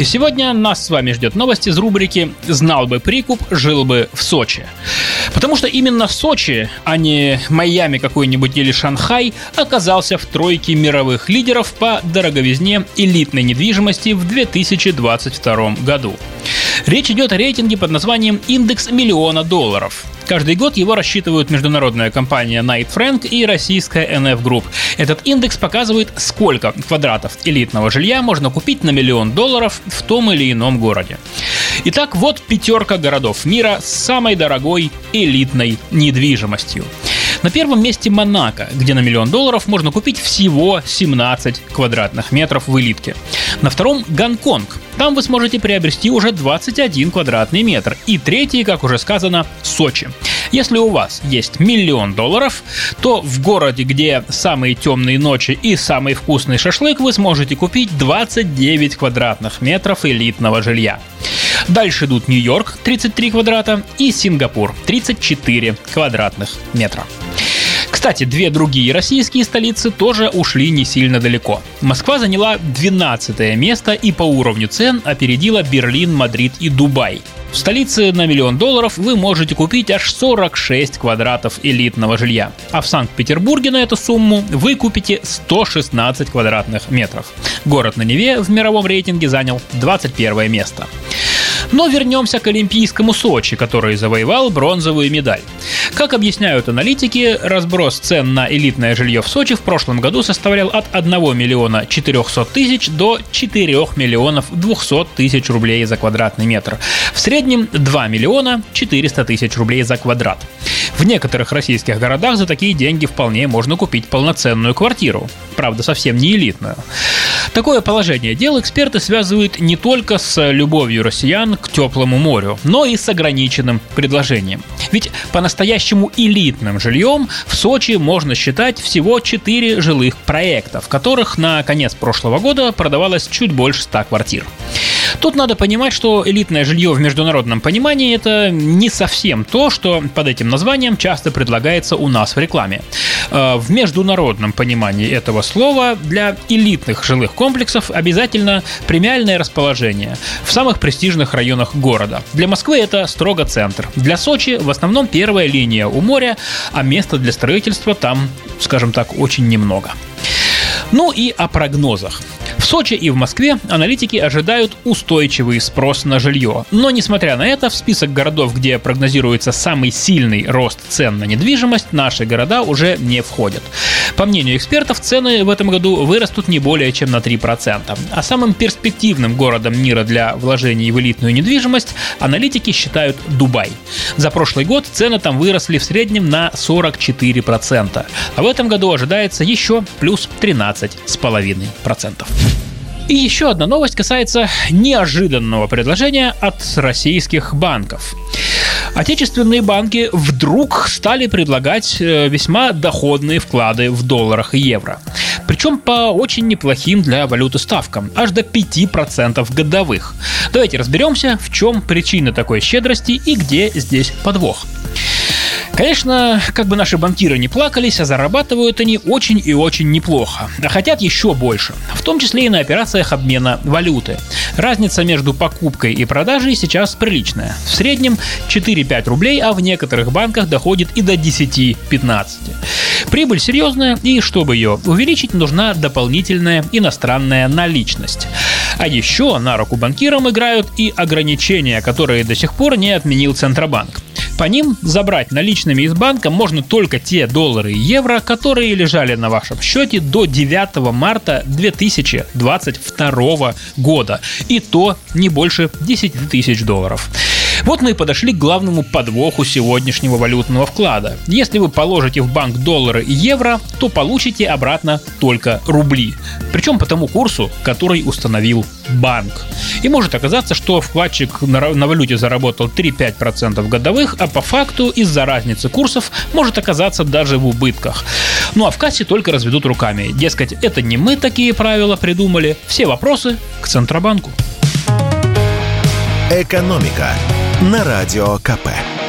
И сегодня нас с вами ждет новость из рубрики «Знал бы прикуп, жил бы в Сочи». Потому что именно Сочи, а не Майами какой-нибудь или Шанхай, оказался в тройке мировых лидеров по дороговизне элитной недвижимости в 2022 году. Речь идет о рейтинге под названием «Индекс миллиона долларов». Каждый год его рассчитывают международная компания Knight Frank и российская NF Group. Этот индекс показывает, сколько квадратов элитного жилья можно купить на миллион долларов в том или ином городе. Итак, вот пятерка городов мира с самой дорогой элитной недвижимостью. На первом месте Монако, где на миллион долларов можно купить всего 17 квадратных метров в элитке. На втором Гонконг. Там вы сможете приобрести уже 21 квадратный метр. И третий, как уже сказано, Сочи. Если у вас есть миллион долларов, то в городе, где самые темные ночи и самый вкусный шашлык, вы сможете купить 29 квадратных метров элитного жилья. Дальше идут Нью-Йорк 33 квадрата и Сингапур 34 квадратных метра. Кстати, две другие российские столицы тоже ушли не сильно далеко. Москва заняла 12 место и по уровню цен опередила Берлин, Мадрид и Дубай. В столице на миллион долларов вы можете купить аж 46 квадратов элитного жилья, а в Санкт-Петербурге на эту сумму вы купите 116 квадратных метров. Город на Неве в мировом рейтинге занял 21 место. Но вернемся к Олимпийскому Сочи, который завоевал бронзовую медаль. Как объясняют аналитики, разброс цен на элитное жилье в Сочи в прошлом году составлял от 1 миллиона 400 тысяч до 4 миллионов 200 тысяч рублей за квадратный метр. В среднем 2 миллиона 400 тысяч рублей за квадрат. В некоторых российских городах за такие деньги вполне можно купить полноценную квартиру. Правда, совсем не элитную. Такое положение дел эксперты связывают не только с любовью россиян к теплому морю, но и с ограниченным предложением. Ведь по-настоящему элитным жильем в Сочи можно считать всего 4 жилых проекта, в которых на конец прошлого года продавалось чуть больше 100 квартир. Тут надо понимать, что элитное жилье в международном понимании это не совсем то, что под этим названием часто предлагается у нас в рекламе. Э, в международном понимании этого слова для элитных жилых комплексов обязательно премиальное расположение в самых престижных районах города. Для Москвы это строго центр. Для Сочи в основном первая линия у моря, а места для строительства там, скажем так, очень немного. Ну и о прогнозах. Сочи и в Москве аналитики ожидают устойчивый спрос на жилье. Но несмотря на это, в список городов, где прогнозируется самый сильный рост цен на недвижимость, наши города уже не входят. По мнению экспертов, цены в этом году вырастут не более чем на 3%. А самым перспективным городом мира для вложений в элитную недвижимость аналитики считают Дубай. За прошлый год цены там выросли в среднем на 44%. А в этом году ожидается еще плюс 13,5%. И еще одна новость касается неожиданного предложения от российских банков. Отечественные банки вдруг стали предлагать э, весьма доходные вклады в долларах и евро. Причем по очень неплохим для валюты ставкам, аж до 5% годовых. Давайте разберемся, в чем причина такой щедрости и где здесь подвох. Конечно, как бы наши банкиры не плакались, а зарабатывают они очень и очень неплохо. А хотят еще больше. В том числе и на операциях обмена валюты. Разница между покупкой и продажей сейчас приличная. В среднем 4-5 рублей, а в некоторых банках доходит и до 10-15. Прибыль серьезная, и чтобы ее увеличить, нужна дополнительная иностранная наличность. А еще на руку банкирам играют и ограничения, которые до сих пор не отменил Центробанк. По ним забрать наличными из банка можно только те доллары и евро, которые лежали на вашем счете до 9 марта 2022 года. И то не больше 10 тысяч долларов. Вот мы и подошли к главному подвоху сегодняшнего валютного вклада. Если вы положите в банк доллары и евро, то получите обратно только рубли. Причем по тому курсу, который установил банк. И может оказаться, что вкладчик на, валюте заработал 3-5% годовых, а по факту из-за разницы курсов может оказаться даже в убытках. Ну а в кассе только разведут руками. Дескать, это не мы такие правила придумали. Все вопросы к Центробанку. Экономика на радио КП.